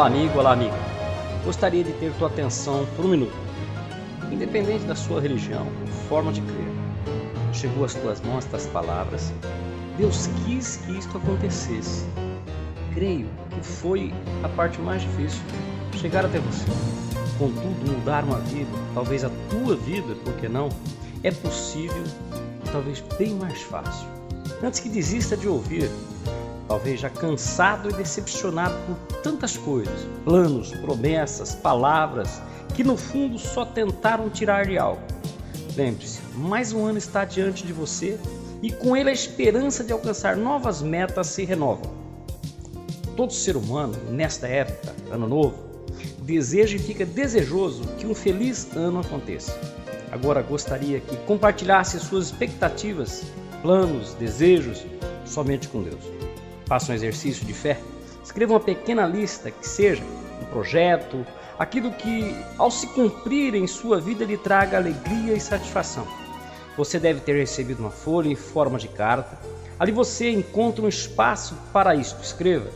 Olá, amigo, olá, amiga. Gostaria de ter tua atenção por um minuto. Independente da sua religião, forma de crer, chegou às tuas mãos estas palavras. Deus quis que isto acontecesse. Creio que foi a parte mais difícil chegar até você. Contudo, mudar uma vida, talvez a tua vida, por que não, é possível e talvez bem mais fácil. Antes que desista de ouvir, talvez já cansado e decepcionado por tantas coisas, planos, promessas, palavras, que no fundo só tentaram tirar de algo. Lembre-se, mais um ano está diante de você e com ele a esperança de alcançar novas metas se renova. Todo ser humano, nesta época, ano novo, deseja e fica desejoso que um feliz ano aconteça. Agora gostaria que compartilhasse suas expectativas, planos, desejos somente com Deus faça um exercício de fé, escreva uma pequena lista que seja um projeto, aquilo que, ao se cumprir em sua vida, lhe traga alegria e satisfação. Você deve ter recebido uma folha em forma de carta. Ali você encontra um espaço para isto. Escreva.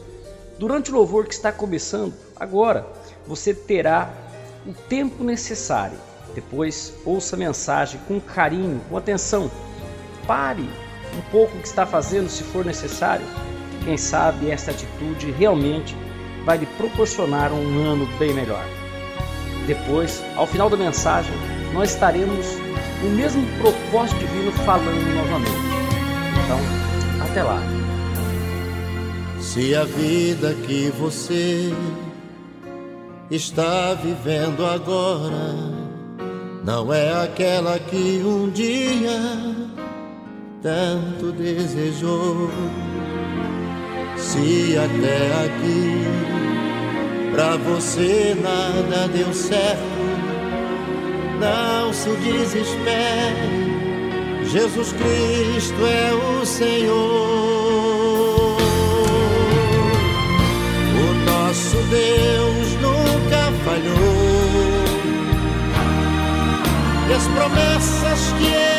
Durante o louvor que está começando, agora, você terá o tempo necessário. Depois, ouça a mensagem com carinho, com atenção. Pare um pouco o que está fazendo, se for necessário quem sabe esta atitude realmente vai lhe proporcionar um ano bem melhor. Depois, ao final da mensagem, nós estaremos no mesmo propósito divino falando novamente. Então, até lá. Se a vida que você está vivendo agora não é aquela que um dia tanto desejou se até aqui pra você nada deu certo, não se desespere. Jesus Cristo é o Senhor. O nosso Deus nunca falhou. E as promessas que ele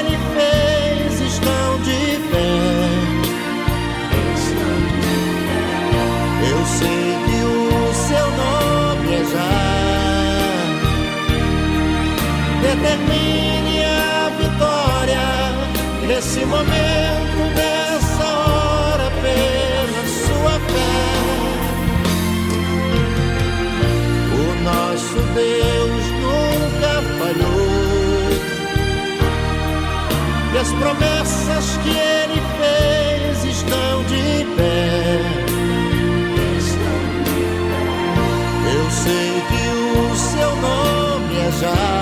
Determine a vitória nesse momento, nessa hora, pela sua fé. O nosso Deus nunca falhou. E as promessas que ele fez estão de pé. sei que o seu nome é já.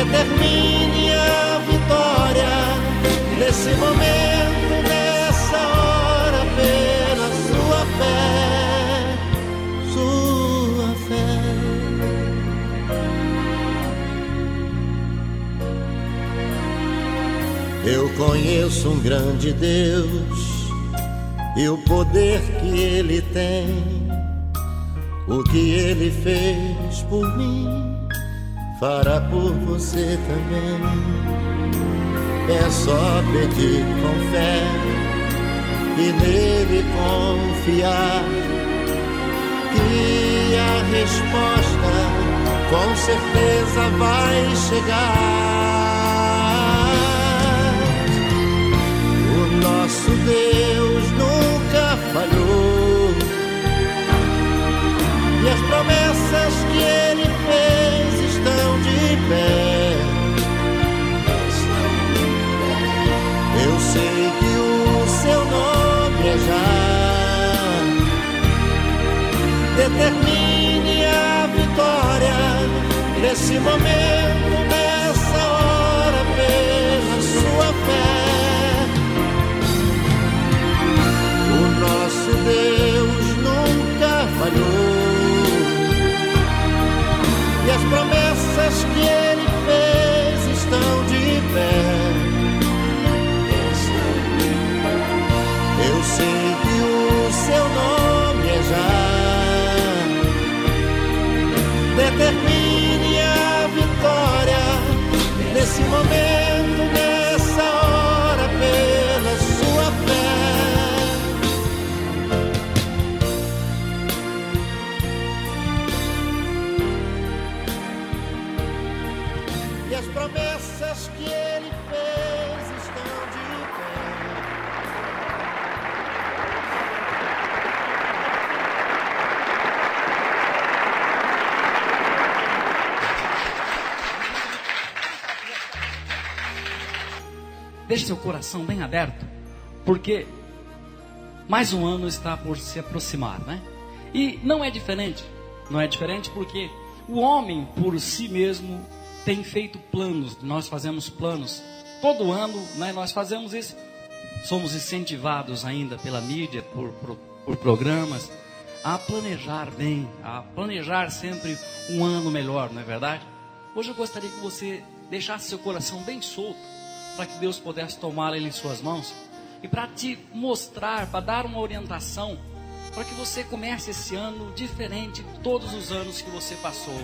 Determine a vitória nesse momento, nessa hora, pela sua fé, sua fé. Eu conheço um grande Deus e o poder que ele tem. O que ele fez por mim, fará por você também. É só pedir com fé e nele confiar. Que a resposta com certeza vai chegar. O nosso Deus nunca falhou. E as promessas momento, nessa hora, pela sua fé. nosso Deus nunca falhou. E as promessas que ele fez estão de pé. Eu sei que o seu nome é já. nesse momento, nessa hora, pela sua fé. E as promessas que ele fez. Deixe seu coração bem aberto, porque mais um ano está por se aproximar, né? E não é diferente. Não é diferente porque o homem por si mesmo tem feito planos. Nós fazemos planos. Todo ano né, nós fazemos isso. Somos incentivados ainda pela mídia, por, por, por programas, a planejar bem, a planejar sempre um ano melhor, não é verdade? Hoje eu gostaria que você deixasse seu coração bem solto, para que Deus pudesse tomar ele em suas mãos e para te mostrar, para dar uma orientação, para que você comece esse ano diferente de todos os anos que você passou.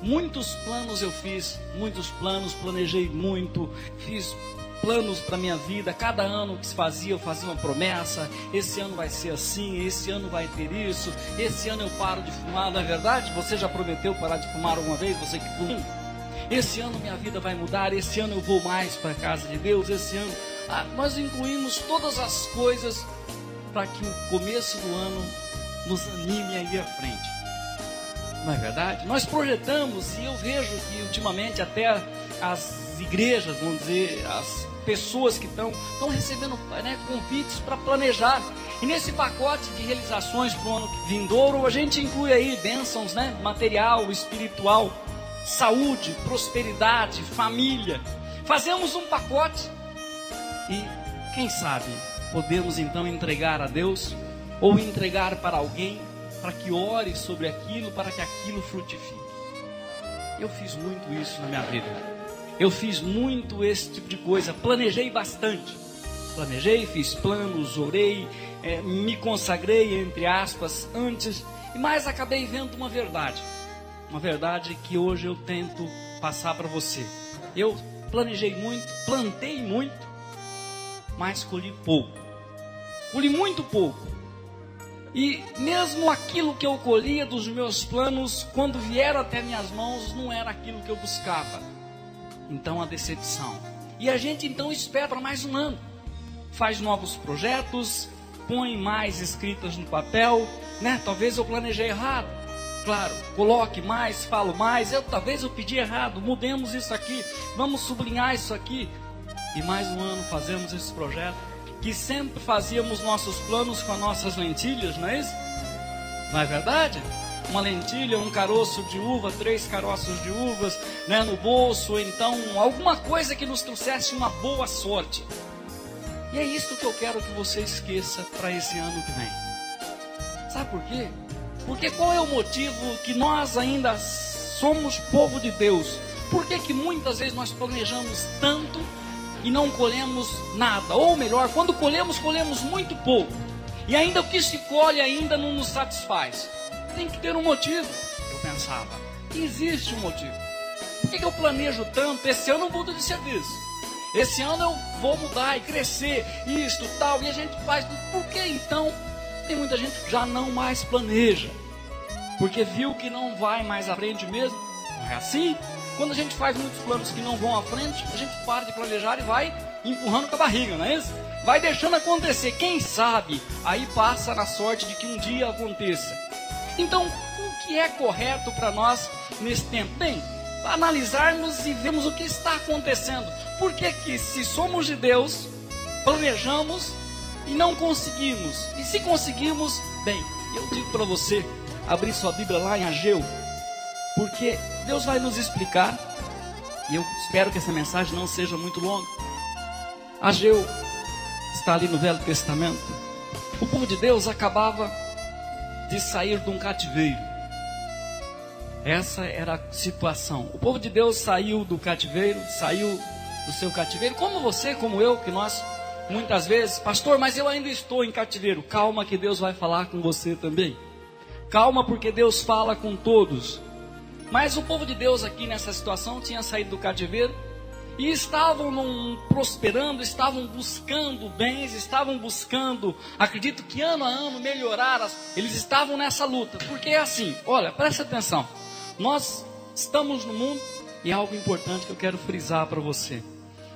Muitos planos eu fiz, muitos planos, planejei muito, fiz planos para minha vida. Cada ano que se fazia, eu fazia uma promessa. Esse ano vai ser assim, esse ano vai ter isso. Esse ano eu paro de fumar, não é verdade? Você já prometeu parar de fumar alguma vez? Você que fuma? Esse ano minha vida vai mudar. Esse ano eu vou mais para a casa de Deus. Esse ano ah, nós incluímos todas as coisas para que o começo do ano nos anime a ir à frente. Não é verdade? Nós projetamos e eu vejo que ultimamente até as igrejas, vamos dizer, as pessoas que estão estão recebendo né, convites para planejar. E nesse pacote de realizações para o ano vindouro, a gente inclui aí bênçãos, né, material, espiritual, saúde, prosperidade, família. Fazemos um pacote e, quem sabe, podemos então entregar a Deus ou entregar para alguém para que ore sobre aquilo, para que aquilo frutifique. Eu fiz muito isso na minha vida. Eu fiz muito esse tipo de coisa. Planejei bastante. Planejei, fiz planos, orei, é, me consagrei, entre aspas, antes, mas acabei vendo uma verdade. Uma verdade que hoje eu tento passar para você. Eu planejei muito, plantei muito, mas colhi pouco. Colhi muito pouco. E mesmo aquilo que eu colhia dos meus planos, quando vieram até minhas mãos, não era aquilo que eu buscava. Então a decepção. E a gente então espera para mais um ano. Faz novos projetos, põe mais escritas no papel, né? Talvez eu planejei errado. Claro, coloque mais, falo mais. Eu talvez eu pedi errado. Mudemos isso aqui. Vamos sublinhar isso aqui. E mais um ano fazemos esse projeto que sempre fazíamos nossos planos com as nossas lentilhas, não é isso? Não é verdade? Uma lentilha, um caroço de uva, três caroços de uvas né, no bolso, então alguma coisa que nos trouxesse uma boa sorte. E é isso que eu quero que você esqueça para esse ano que vem. Sabe por quê? Porque qual é o motivo que nós ainda somos povo de Deus? Por que, que muitas vezes nós planejamos tanto e não colhemos nada. Ou melhor, quando colhemos, colhemos muito pouco. E ainda o que se colhe ainda não nos satisfaz. Tem que ter um motivo, eu pensava. Existe um motivo. Por que, que eu planejo tanto? Esse ano eu mudo de serviço. Esse ano eu vou mudar e crescer, isto, tal, e a gente faz. Por que então? Tem muita gente que já não mais planeja. Porque viu que não vai mais à frente mesmo. Não é assim? Quando a gente faz muitos planos que não vão à frente, a gente para de planejar e vai empurrando com a barriga, não é isso? Vai deixando acontecer. Quem sabe aí passa na sorte de que um dia aconteça. Então, o que é correto para nós nesse tempo? Bem, analisarmos e vermos o que está acontecendo. Por que que se somos de Deus, planejamos e não conseguimos? E se conseguimos, bem, eu digo para você, abrir sua Bíblia lá em Ageu, porque Deus vai nos explicar, e eu espero que essa mensagem não seja muito longa. Ageu está ali no Velho Testamento. O povo de Deus acabava de sair de um cativeiro. Essa era a situação. O povo de Deus saiu do cativeiro, saiu do seu cativeiro, como você, como eu, que nós muitas vezes, pastor, mas eu ainda estou em cativeiro. Calma que Deus vai falar com você também. Calma porque Deus fala com todos. Mas o povo de Deus aqui nessa situação tinha saído do cativeiro e estavam num, prosperando, estavam buscando bens, estavam buscando, acredito que ano a ano melhorar, as, eles estavam nessa luta, porque é assim, olha, preste atenção, nós estamos no mundo e é algo importante que eu quero frisar para você.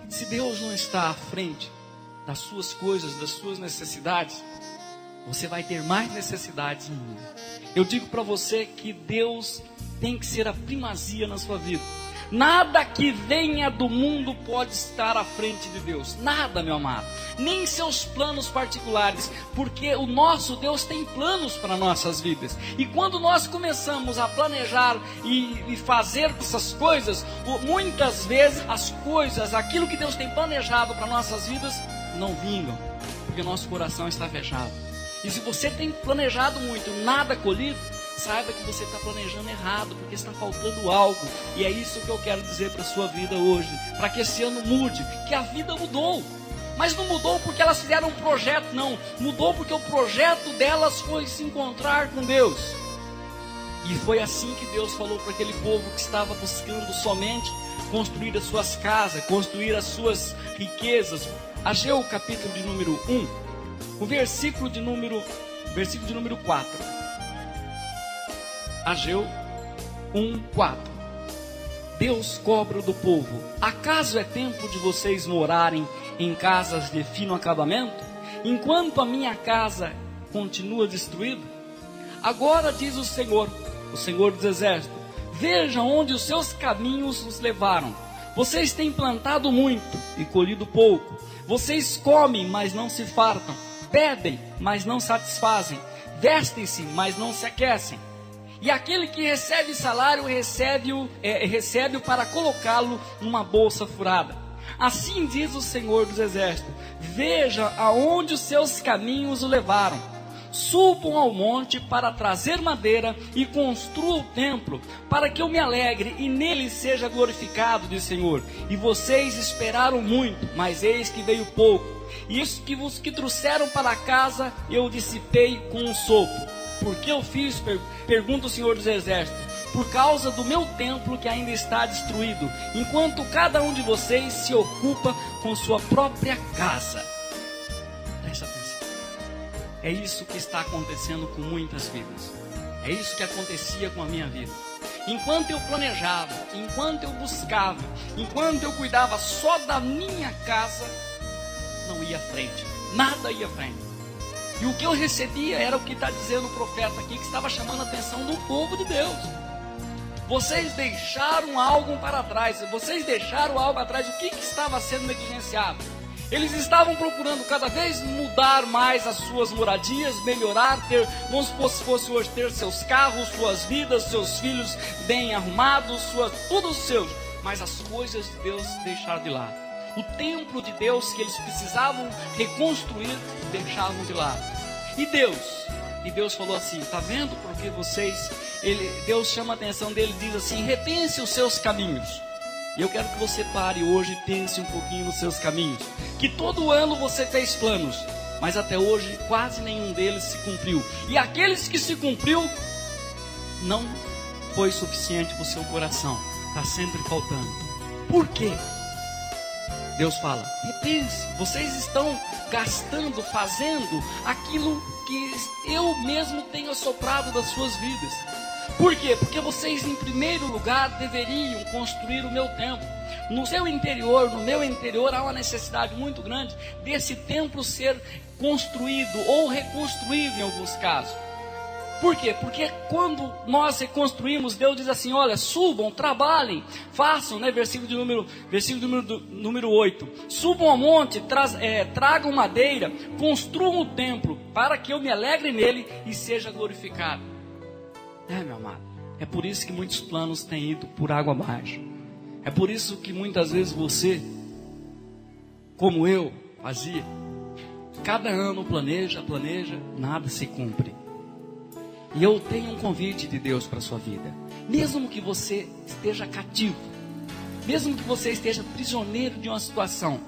Se Deus não está à frente das suas coisas, das suas necessidades, você vai ter mais necessidades no mundo. Eu digo para você que Deus tem que ser a primazia na sua vida. Nada que venha do mundo pode estar à frente de Deus. Nada, meu amado. Nem seus planos particulares, porque o nosso Deus tem planos para nossas vidas. E quando nós começamos a planejar e, e fazer essas coisas, muitas vezes as coisas, aquilo que Deus tem planejado para nossas vidas, não vingam, porque nosso coração está fechado. E se você tem planejado muito, nada colhido, saiba que você está planejando errado, porque está faltando algo. E é isso que eu quero dizer para a sua vida hoje, para que esse ano mude, que a vida mudou. Mas não mudou porque elas fizeram um projeto, não. Mudou porque o projeto delas foi se encontrar com Deus. E foi assim que Deus falou para aquele povo que estava buscando somente construir as suas casas, construir as suas riquezas. Ageu capítulo de número 1, o versículo de número, versículo de número 4. Ageu 1:4. Deus cobra do povo: Acaso é tempo de vocês morarem em casas de fino acabamento, enquanto a minha casa continua destruída? Agora diz o Senhor, o Senhor dos Exércitos: Veja onde os seus caminhos os levaram. Vocês têm plantado muito e colhido pouco. Vocês comem, mas não se fartam. Bebem, mas não satisfazem. Vestem-se, mas não se aquecem. E aquele que recebe salário, recebe-o é, recebe para colocá-lo numa bolsa furada. Assim diz o Senhor dos Exércitos: Veja aonde os seus caminhos o levaram. Subam ao monte para trazer madeira e construam o templo, para que eu me alegre e nele seja glorificado, diz o Senhor. E vocês esperaram muito, mas eis que veio pouco. E isso que vos que trouxeram para casa, eu dissipei com um sopro. Por que eu fiz? Pergunta o Senhor dos Exércitos. Por causa do meu templo que ainda está destruído, enquanto cada um de vocês se ocupa com sua própria casa. Presta atenção. É isso que está acontecendo com muitas vidas. É isso que acontecia com a minha vida. Enquanto eu planejava, enquanto eu buscava, enquanto eu cuidava só da minha casa, não ia à frente. Nada ia à frente. E o que eu recebia era o que está dizendo o profeta aqui, que estava chamando a atenção do povo de Deus. Vocês deixaram algo para trás. Vocês deixaram algo para trás. O que, que estava sendo negligenciado? Eles estavam procurando cada vez mudar mais as suas moradias, melhorar, ter, vamos supor se fosse hoje, ter seus carros, suas vidas, seus filhos bem arrumados, suas, tudo seus. Mas as coisas de Deus deixaram de lado o templo de Deus que eles precisavam reconstruir, deixavam de lado. E Deus, e Deus falou assim: tá vendo porque vocês, ele, Deus chama a atenção dele diz assim: repense os seus caminhos. E eu quero que você pare hoje e pense um pouquinho nos seus caminhos. Que todo ano você fez planos, mas até hoje quase nenhum deles se cumpriu. E aqueles que se cumpriu, não foi suficiente para o seu coração. Está sempre faltando. Por quê? Deus fala: repense, vocês estão gastando, fazendo aquilo que eu mesmo tenho assoprado das suas vidas. Por quê? Porque vocês, em primeiro lugar, deveriam construir o meu templo. No seu interior, no meu interior, há uma necessidade muito grande desse templo ser construído ou reconstruído em alguns casos. Por quê? Porque quando nós reconstruímos, Deus diz assim: olha, subam, trabalhem, façam, né? Versículo, de número, versículo número, número 8: subam ao monte, é, tragam madeira, construam o templo, para que eu me alegre nele e seja glorificado. É, meu amado, é por isso que muitos planos têm ido por água abaixo. É por isso que muitas vezes você, como eu, fazia, cada ano planeja, planeja, nada se cumpre. E eu tenho um convite de Deus para a sua vida. Mesmo que você esteja cativo, mesmo que você esteja prisioneiro de uma situação,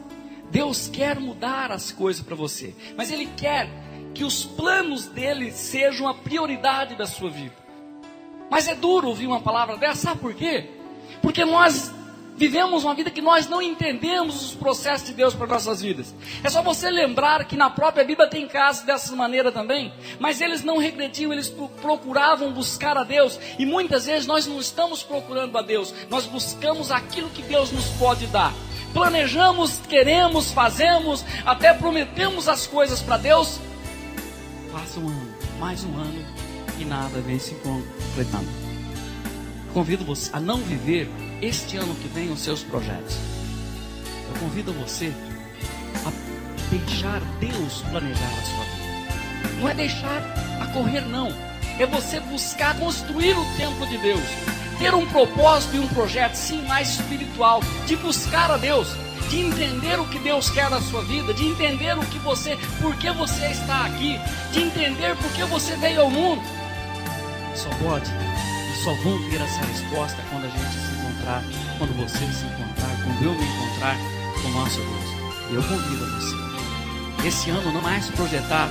Deus quer mudar as coisas para você, mas Ele quer que os planos dele sejam a prioridade da sua vida. Mas é duro ouvir uma palavra dessa, sabe por quê? Porque nós vivemos uma vida que nós não entendemos os processos de Deus para nossas vidas. É só você lembrar que na própria Bíblia tem casos dessa maneira também, mas eles não regrediam, eles procuravam buscar a Deus, e muitas vezes nós não estamos procurando a Deus, nós buscamos aquilo que Deus nos pode dar. Planejamos, queremos, fazemos, até prometemos as coisas para Deus. Passa um ano, mais um ano, e nada vem se completando. Convido você a não viver este ano que vem os seus projetos. Eu convido você a deixar Deus planejar a sua vida. Não é deixar a correr, não. É você buscar construir o templo de Deus. Ter um propósito e um projeto, sim, mais espiritual, de buscar a Deus de entender o que Deus quer da sua vida, de entender o que você, por que você está aqui, de entender por que você veio ao mundo. Só pode só vão ter essa resposta quando a gente se encontrar, quando você se encontrar, quando eu me encontrar com o nosso Deus. E eu convido a você, esse ano não mais projetar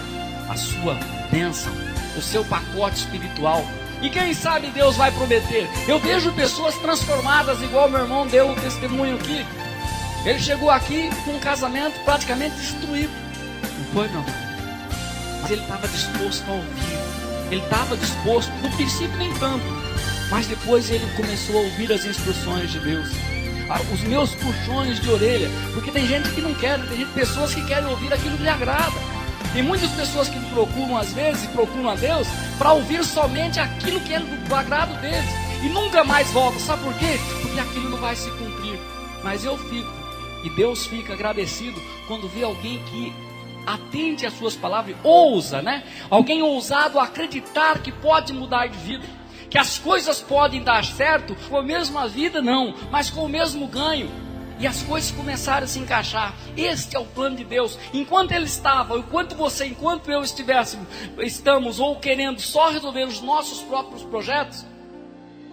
a sua bênção, o seu pacote espiritual. E quem sabe Deus vai prometer. Eu vejo pessoas transformadas, igual meu irmão deu o testemunho aqui. Ele chegou aqui com um casamento praticamente destruído. Não foi, meu Mas ele estava disposto a ouvir. Ele estava disposto, no princípio nem tanto. Mas depois ele começou a ouvir as instruções de Deus. Ah, os meus puxões de orelha. Porque tem gente que não quer, tem gente, pessoas que querem ouvir aquilo que lhe agrada. Tem muitas pessoas que procuram, às vezes, procuram a Deus para ouvir somente aquilo que é do agrado deles. E nunca mais voltam. Sabe por quê? Porque aquilo não vai se cumprir. Mas eu fico e Deus fica agradecido quando vê alguém que atende às suas palavras, ousa, né? Alguém ousado acreditar que pode mudar de vida, que as coisas podem dar certo com a mesma vida, não, mas com o mesmo ganho. E as coisas começaram a se encaixar. Este é o plano de Deus. Enquanto ele estava, enquanto você, enquanto eu estivéssemos, estamos ou querendo só resolver os nossos próprios projetos,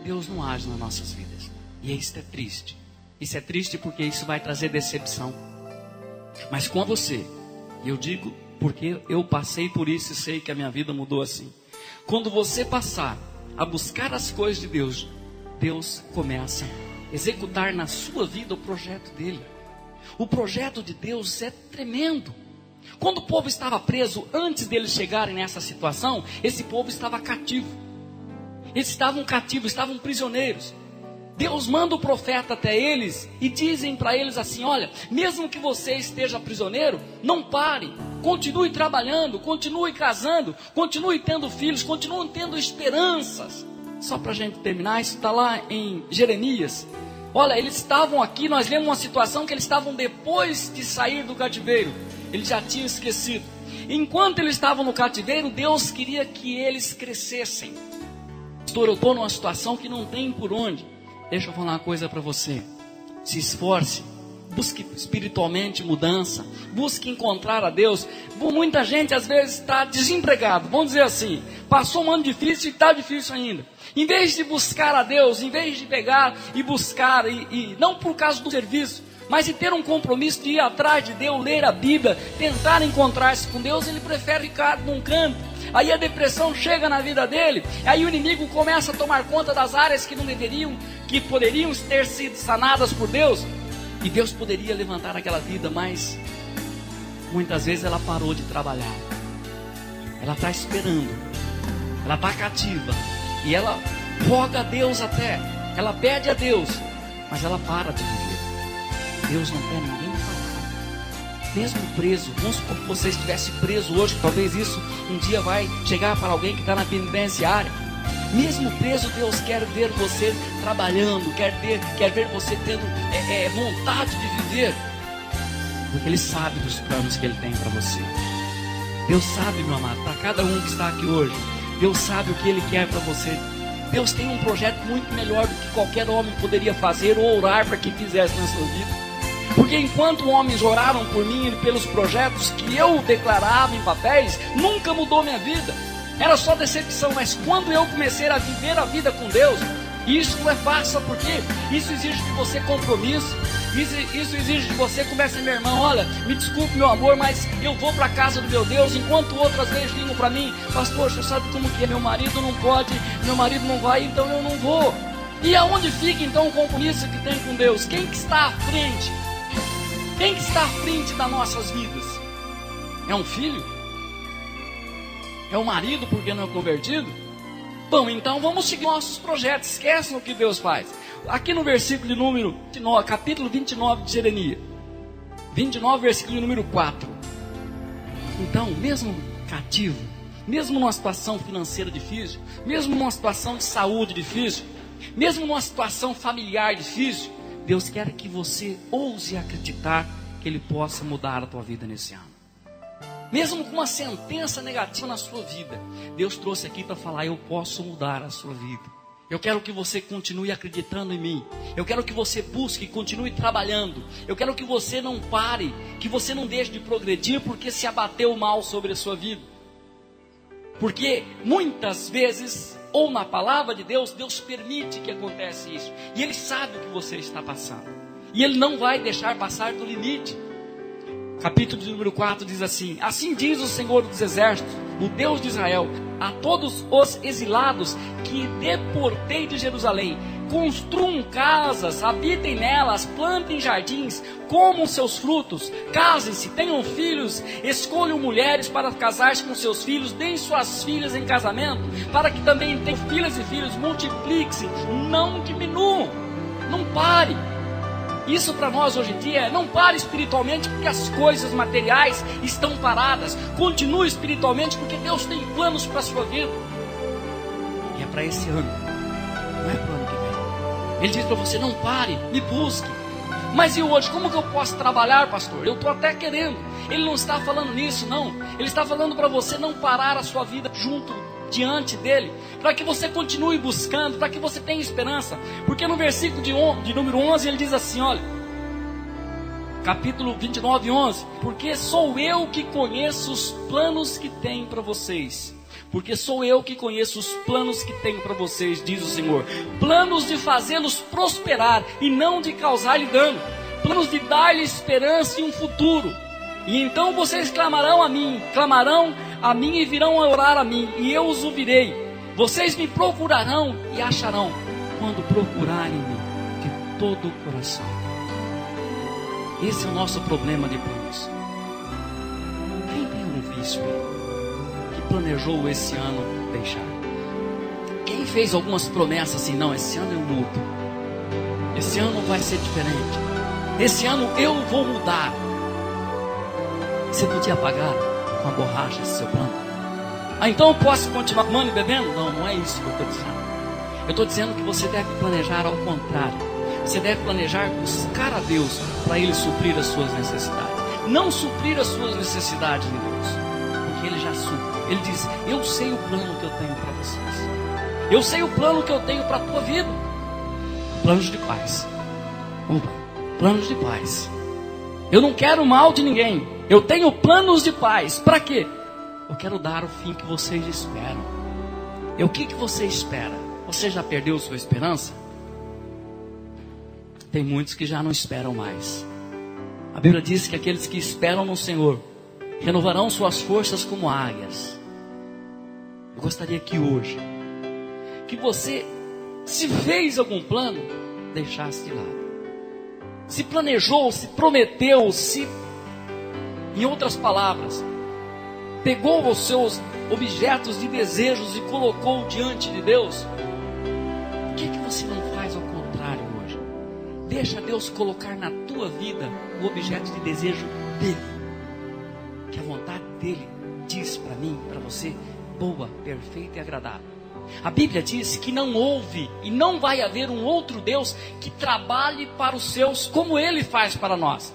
Deus não age nas nossas vidas. E isso é triste. Isso é triste porque isso vai trazer decepção. Mas com você, eu digo porque eu passei por isso e sei que a minha vida mudou assim. Quando você passar a buscar as coisas de Deus, Deus começa a executar na sua vida o projeto dele. O projeto de Deus é tremendo. Quando o povo estava preso, antes deles chegarem nessa situação, esse povo estava cativo. Eles estavam cativos, estavam prisioneiros. Deus manda o profeta até eles e dizem para eles assim: olha, mesmo que você esteja prisioneiro, não pare, continue trabalhando, continue casando, continue tendo filhos, continue tendo esperanças. Só para a gente terminar, isso está lá em Jeremias. Olha, eles estavam aqui, nós lemos uma situação que eles estavam depois de sair do cativeiro, eles já tinham esquecido. Enquanto eles estavam no cativeiro, Deus queria que eles crescessem. Pastor, eu estou numa situação que não tem por onde. Deixa eu falar uma coisa para você. Se esforce, busque espiritualmente mudança, busque encontrar a Deus. Muita gente às vezes está desempregado, vamos dizer assim, passou um ano difícil e está difícil ainda. Em vez de buscar a Deus, em vez de pegar e buscar, e, e não por causa do serviço, mas de ter um compromisso de ir atrás de Deus, ler a Bíblia, tentar encontrar-se com Deus, ele prefere ficar num canto. Aí a depressão chega na vida dele, aí o inimigo começa a tomar conta das áreas que não deveriam que poderiam ter sido sanadas por Deus, e Deus poderia levantar aquela vida, mas muitas vezes ela parou de trabalhar. Ela está esperando, ela está cativa, e ela roga a Deus até, ela pede a Deus, mas ela para de viver. Deus não quer ninguém. Mesmo preso, vamos supor que você estivesse preso hoje, talvez isso um dia vai chegar para alguém que está na penitenciária. Mesmo preso, Deus quer ver você trabalhando, quer, ter, quer ver você tendo é, é, vontade de viver, porque Ele sabe dos planos que Ele tem para você. Deus sabe, meu amado, para cada um que está aqui hoje, Deus sabe o que Ele quer para você. Deus tem um projeto muito melhor do que qualquer homem poderia fazer ou orar para que fizesse na sua vida. Porque enquanto homens oraram por mim e pelos projetos que eu declarava em papéis, nunca mudou minha vida era só decepção, mas quando eu comecei a viver a vida com Deus, isso não é fácil, porque isso exige de você compromisso, isso, isso exige de você, começa meu irmão, olha, me desculpe meu amor, mas eu vou para a casa do meu Deus, enquanto outras vezes ligam para mim, pastor, você sabe como que é, meu marido não pode, meu marido não vai, então eu não vou. E aonde fica então o compromisso que tem com Deus? Quem que está à frente? Quem que está à frente das nossas vidas? É um filho? É o marido porque não é convertido? Bom, então vamos seguir nossos projetos. Esqueçam o que Deus faz. Aqui no versículo de número 29, capítulo 29 de Jeremias. 29, versículo número 4. Então, mesmo cativo, mesmo numa situação financeira difícil, mesmo numa situação de saúde difícil, mesmo numa situação familiar difícil, Deus quer que você ouse acreditar que Ele possa mudar a tua vida nesse ano. Mesmo com uma sentença negativa na sua vida, Deus trouxe aqui para falar: Eu posso mudar a sua vida. Eu quero que você continue acreditando em mim. Eu quero que você busque e continue trabalhando. Eu quero que você não pare, que você não deixe de progredir porque se abateu mal sobre a sua vida. Porque muitas vezes, ou na palavra de Deus, Deus permite que aconteça isso. E Ele sabe o que você está passando. E Ele não vai deixar passar do limite. Capítulo número 4 diz assim: Assim diz o Senhor dos Exércitos, o Deus de Israel, a todos os exilados que deportei de Jerusalém: construam casas, habitem nelas, plantem jardins, comam seus frutos, casem-se, tenham filhos, escolham mulheres para casar-se com seus filhos, deem suas filhas em casamento, para que também tenham filhas e filhos, multipliquem-se, não diminuam, não pare. Isso para nós hoje em dia é não pare espiritualmente porque as coisas materiais estão paradas. Continue espiritualmente porque Deus tem planos para a sua vida. E é para esse ano, não é para o ano que vem. Ele diz para você: não pare, me busque. Mas e hoje, como que eu posso trabalhar, pastor? Eu estou até querendo. Ele não está falando nisso, não. Ele está falando para você não parar a sua vida junto diante dele, para que você continue buscando, para que você tenha esperança. Porque no versículo de, on, de número 11 ele diz assim: olha, capítulo 29, 11: Porque sou eu que conheço os planos que tenho para vocês. Porque sou eu que conheço os planos que tenho para vocês, diz o Senhor. Planos de fazê-los prosperar e não de causar-lhe dano. Planos de dar-lhe esperança e um futuro. E então vocês clamarão a mim, clamarão a mim e virão a orar a mim, e eu os ouvirei. Vocês me procurarão e acharão, quando procurarem-me de todo o coração. Esse é o nosso problema de planos. Quem tem um vício aí, que planejou esse ano deixar? Quem fez algumas promessas assim, não, esse ano eu mudo. Esse ano vai ser diferente. Esse ano eu vou mudar. Você podia pagar com a borracha esse seu plano? Ah, então eu posso continuar fumando e bebendo? Não, não é isso que eu estou dizendo. Eu estou dizendo que você deve planejar ao contrário. Você deve planejar buscar a Deus para Ele suprir as suas necessidades. Não suprir as suas necessidades em Deus, porque Ele já supre. Ele diz: Eu sei o plano que eu tenho para vocês. Eu sei o plano que eu tenho para a tua vida. Planos de paz. Opa, planos de paz. Eu não quero mal de ninguém. Eu tenho planos de paz. Para quê? Eu quero dar o fim que vocês esperam. E o que, que você espera? Você já perdeu sua esperança? Tem muitos que já não esperam mais. A Bíblia diz que aqueles que esperam no Senhor renovarão suas forças como águias. Eu gostaria que hoje, que você, se fez algum plano, deixasse de lado. Se planejou, se prometeu, se em outras palavras, pegou os seus objetos de desejos e colocou diante de Deus, por que, que você não faz ao contrário hoje? Deixa Deus colocar na tua vida o objeto de desejo dele. Que a vontade dele diz para mim, para você, boa, perfeita e agradável. A Bíblia diz que não houve e não vai haver um outro Deus que trabalhe para os seus como ele faz para nós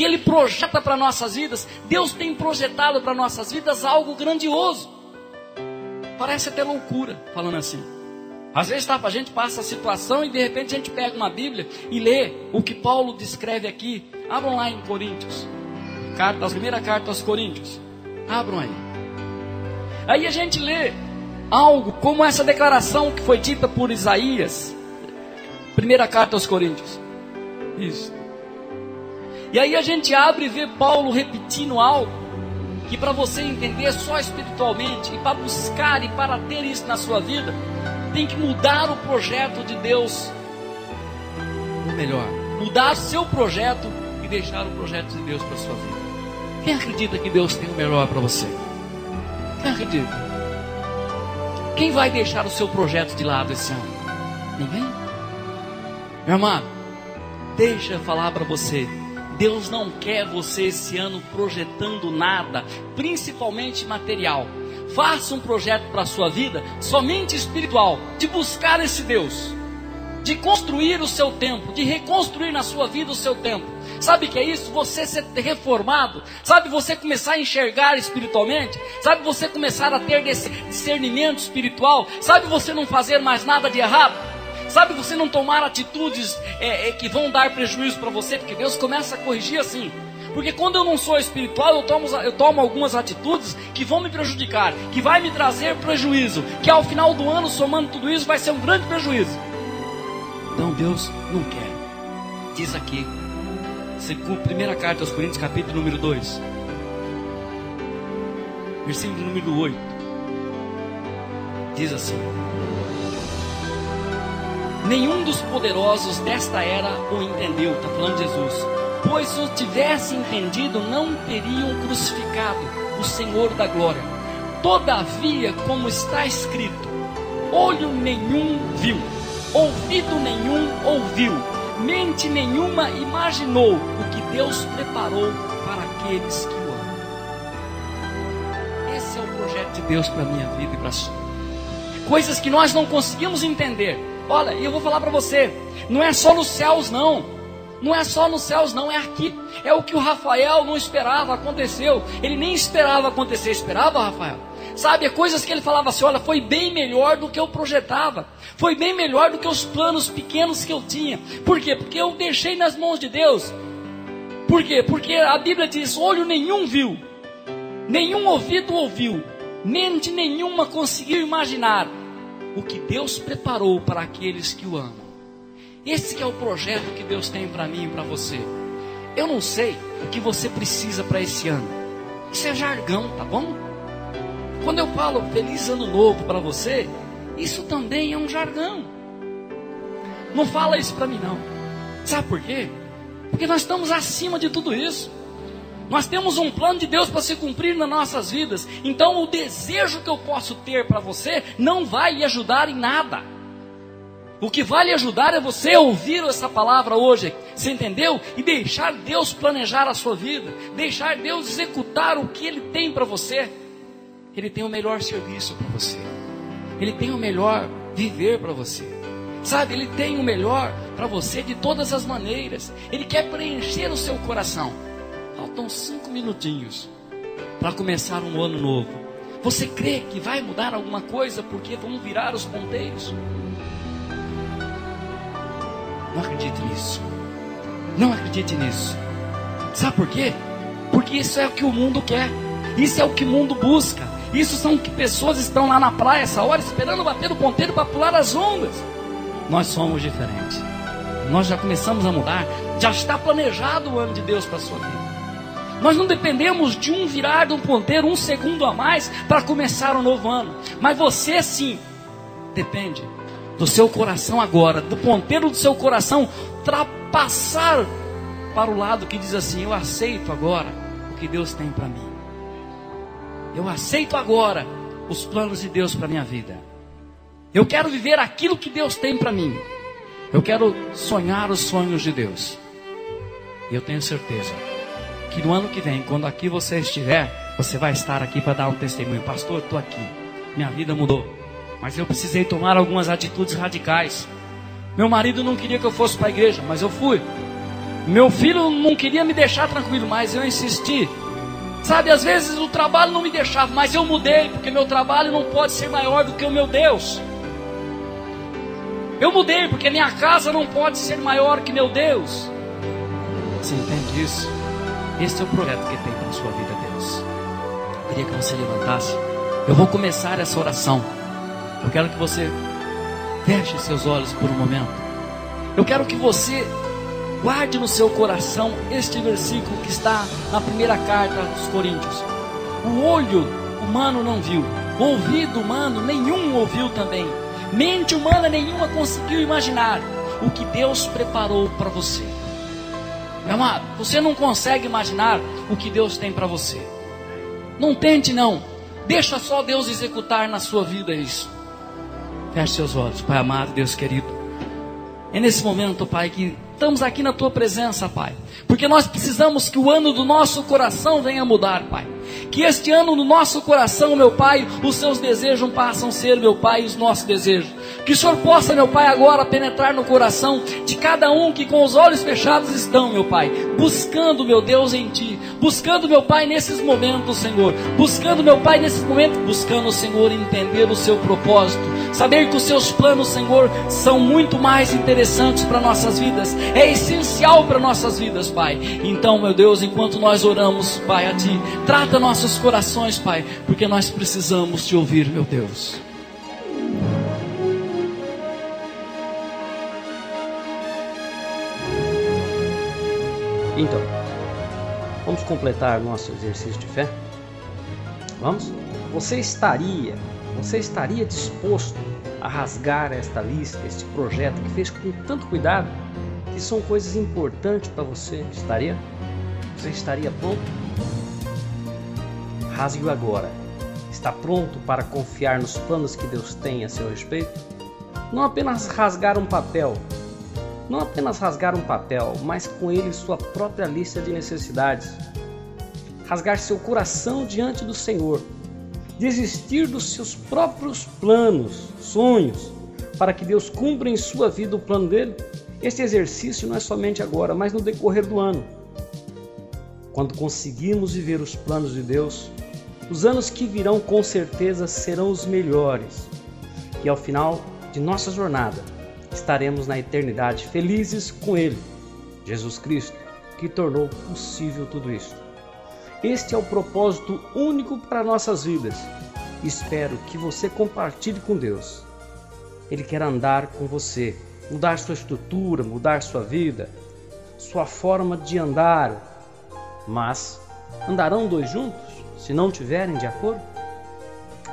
que Ele projeta para nossas vidas, Deus tem projetado para nossas vidas algo grandioso. Parece até loucura, falando assim. Às vezes tá, a gente passa a situação e de repente a gente pega uma Bíblia e lê o que Paulo descreve aqui. Abram lá em Coríntios. Carta, a primeira carta aos Coríntios. Abram aí. Aí a gente lê algo como essa declaração que foi dita por Isaías. Primeira carta aos Coríntios. Isso. E aí a gente abre e vê Paulo repetindo algo que para você entender só espiritualmente e para buscar e para ter isso na sua vida, tem que mudar o projeto de Deus. Ou melhor, mudar seu projeto e deixar o projeto de Deus para sua vida. Quem acredita que Deus tem o melhor para você? Quem acredita? Quem vai deixar o seu projeto de lado esse ano? Ninguém? Meu irmão, deixa eu falar para você. Deus não quer você esse ano projetando nada, principalmente material. Faça um projeto para a sua vida somente espiritual, de buscar esse Deus. de construir o seu tempo, de reconstruir na sua vida o seu tempo. Sabe o que é isso? Você ser reformado. Sabe você começar a enxergar espiritualmente. Sabe você começar a ter discernimento espiritual. Sabe você não fazer mais nada de errado. Sabe você não tomar atitudes é, é, que vão dar prejuízo para você, porque Deus começa a corrigir assim. Porque quando eu não sou espiritual, eu tomo, eu tomo algumas atitudes que vão me prejudicar, que vai me trazer prejuízo, que ao final do ano, somando tudo isso, vai ser um grande prejuízo. Então Deus não quer. Diz aqui, primeira carta aos Coríntios, capítulo número 2, versículo número 8. Diz assim: Nenhum dos poderosos desta era o entendeu, está falando Jesus. Pois se o tivesse entendido, não teriam crucificado o Senhor da glória. Todavia, como está escrito, olho nenhum viu, ouvido nenhum ouviu, mente nenhuma imaginou o que Deus preparou para aqueles que o amam. Esse é o projeto de Deus para a minha vida e para a sua. Coisas que nós não conseguimos entender. Olha, e eu vou falar para você, não é só nos céus não. Não é só nos céus, não, é aqui. É o que o Rafael não esperava, aconteceu. Ele nem esperava acontecer, esperava, Rafael? Sabe, é coisas que ele falava assim: olha, foi bem melhor do que eu projetava, foi bem melhor do que os planos pequenos que eu tinha. Por quê? Porque eu deixei nas mãos de Deus. Por quê? Porque a Bíblia diz: olho nenhum viu, nenhum ouvido ouviu, mente nenhuma conseguiu imaginar o que Deus preparou para aqueles que o amam. Esse é o projeto que Deus tem para mim e para você. Eu não sei o que você precisa para esse ano. Isso é jargão, tá bom? Quando eu falo feliz ano novo para você, isso também é um jargão. Não fala isso para mim não. Sabe por quê? Porque nós estamos acima de tudo isso. Nós temos um plano de Deus para se cumprir nas nossas vidas. Então o desejo que eu posso ter para você não vai lhe ajudar em nada. O que vai lhe ajudar é você ouvir essa palavra hoje, você entendeu? E deixar Deus planejar a sua vida, deixar Deus executar o que Ele tem para você. Ele tem o melhor serviço para você, Ele tem o melhor viver para você, sabe? Ele tem o melhor para você de todas as maneiras. Ele quer preencher o seu coração. Faltam cinco minutinhos para começar um ano novo. Você crê que vai mudar alguma coisa porque vão virar os ponteiros? Não acredite nisso. Não acredite nisso. Sabe por quê? Porque isso é o que o mundo quer. Isso é o que o mundo busca. Isso são que pessoas estão lá na praia essa hora esperando bater o ponteiro para pular as ondas. Nós somos diferentes. Nós já começamos a mudar. Já está planejado o ano de Deus para a sua vida. Nós não dependemos de um virar de um ponteiro um segundo a mais para começar um novo ano. Mas você sim depende do seu coração agora, do ponteiro do seu coração, ultrapassar para o lado que diz assim: Eu aceito agora o que Deus tem para mim. Eu aceito agora os planos de Deus para minha vida. Eu quero viver aquilo que Deus tem para mim. Eu quero sonhar os sonhos de Deus. E eu tenho certeza que no ano que vem, quando aqui você estiver, você vai estar aqui para dar um testemunho. Pastor, estou aqui. Minha vida mudou. Mas eu precisei tomar algumas atitudes radicais. Meu marido não queria que eu fosse para a igreja, mas eu fui. Meu filho não queria me deixar tranquilo, mas eu insisti. Sabe, às vezes o trabalho não me deixava, mas eu mudei, porque meu trabalho não pode ser maior do que o meu Deus. Eu mudei, porque minha casa não pode ser maior que meu Deus. Você entende isso? Esse é o projeto que tem para a sua vida, Deus. Eu queria que você levantasse. Eu vou começar essa oração. Eu quero que você feche seus olhos por um momento. Eu quero que você guarde no seu coração este versículo que está na primeira carta dos Coríntios. O olho humano não viu, o ouvido humano nenhum ouviu também, mente humana nenhuma conseguiu imaginar o que Deus preparou para você. Amado, você não consegue imaginar o que Deus tem para você. Não tente não. Deixa só Deus executar na sua vida isso. Feche seus olhos, Pai amado, Deus querido. É nesse momento, Pai, que estamos aqui na tua presença, Pai. Porque nós precisamos que o ano do nosso coração venha mudar, Pai. Que este ano no nosso coração, meu Pai, os seus desejos passam a ser, meu Pai, os nossos desejos. Que o Senhor possa, meu Pai, agora penetrar no coração de cada um que com os olhos fechados estão, meu Pai, buscando, meu Deus, em Ti. Buscando, meu Pai, nesses momentos, Senhor. Buscando, meu Pai, nesses momentos, buscando, Senhor, entender o seu propósito. Saber que os seus planos, Senhor, são muito mais interessantes para nossas vidas. É essencial para nossas vidas, Pai. Então, meu Deus, enquanto nós oramos, Pai, a Ti, trata nossos corações, Pai, porque nós precisamos te ouvir, meu Deus. Então, vamos completar nosso exercício de fé? Vamos? Você estaria, você estaria disposto a rasgar esta lista, este projeto que fez com tanto cuidado, que são coisas importantes para você? Estaria? Você estaria pronto? Rasgue-o agora. Está pronto para confiar nos planos que Deus tem a seu respeito? Não apenas rasgar um papel, não apenas rasgar um papel, mas com ele sua própria lista de necessidades. Rasgar seu coração diante do Senhor. Desistir dos seus próprios planos, sonhos, para que Deus cumpra em sua vida o plano dele. Este exercício não é somente agora, mas no decorrer do ano. Quando conseguirmos viver os planos de Deus, os anos que virão com certeza serão os melhores. E ao final de nossa jornada, estaremos na eternidade felizes com Ele, Jesus Cristo, que tornou possível tudo isto. Este é o propósito único para nossas vidas. Espero que você compartilhe com Deus. Ele quer andar com você, mudar sua estrutura, mudar sua vida, sua forma de andar. Mas andarão dois juntos se não tiverem de acordo?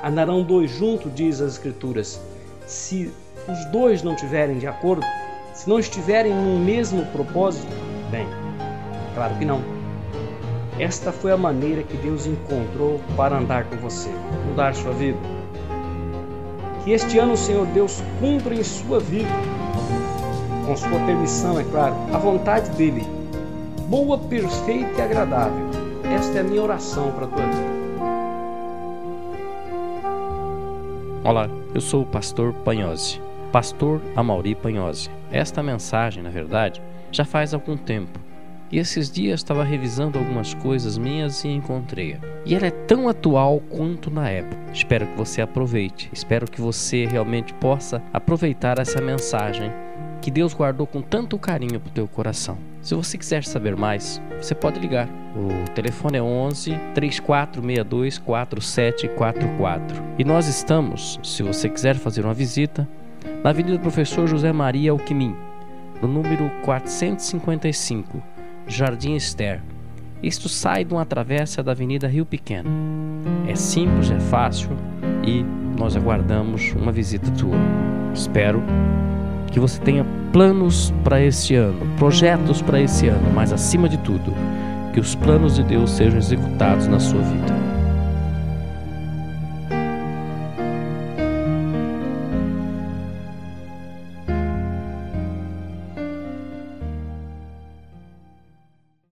Andarão dois juntos, diz as Escrituras, se os dois não tiverem de acordo, se não estiverem no mesmo propósito, bem, claro que não. Esta foi a maneira que Deus encontrou para andar com você, mudar sua vida. Que este ano o Senhor Deus cumpra em sua vida, com sua permissão, é claro, a vontade dele, boa, perfeita e agradável. Esta é a minha oração para a tua vida. Olá, eu sou o pastor Panhose Pastor Amauri Panhose. Esta mensagem, na verdade, já faz algum tempo. E esses dias estava revisando algumas coisas minhas e encontrei-a. E ela é tão atual quanto na época. Espero que você aproveite. Espero que você realmente possa aproveitar essa mensagem que Deus guardou com tanto carinho para o teu coração. Se você quiser saber mais, você pode ligar. O telefone é 11 3462 4744. E nós estamos, se você quiser fazer uma visita, na Avenida Professor José Maria Alquimim, no número 455, Jardim Esther. Isto sai de uma travessa da Avenida Rio Pequeno. É simples, é fácil e nós aguardamos uma visita tua. Espero que você tenha planos para esse ano, projetos para esse ano, mas acima de tudo, que os planos de Deus sejam executados na sua vida.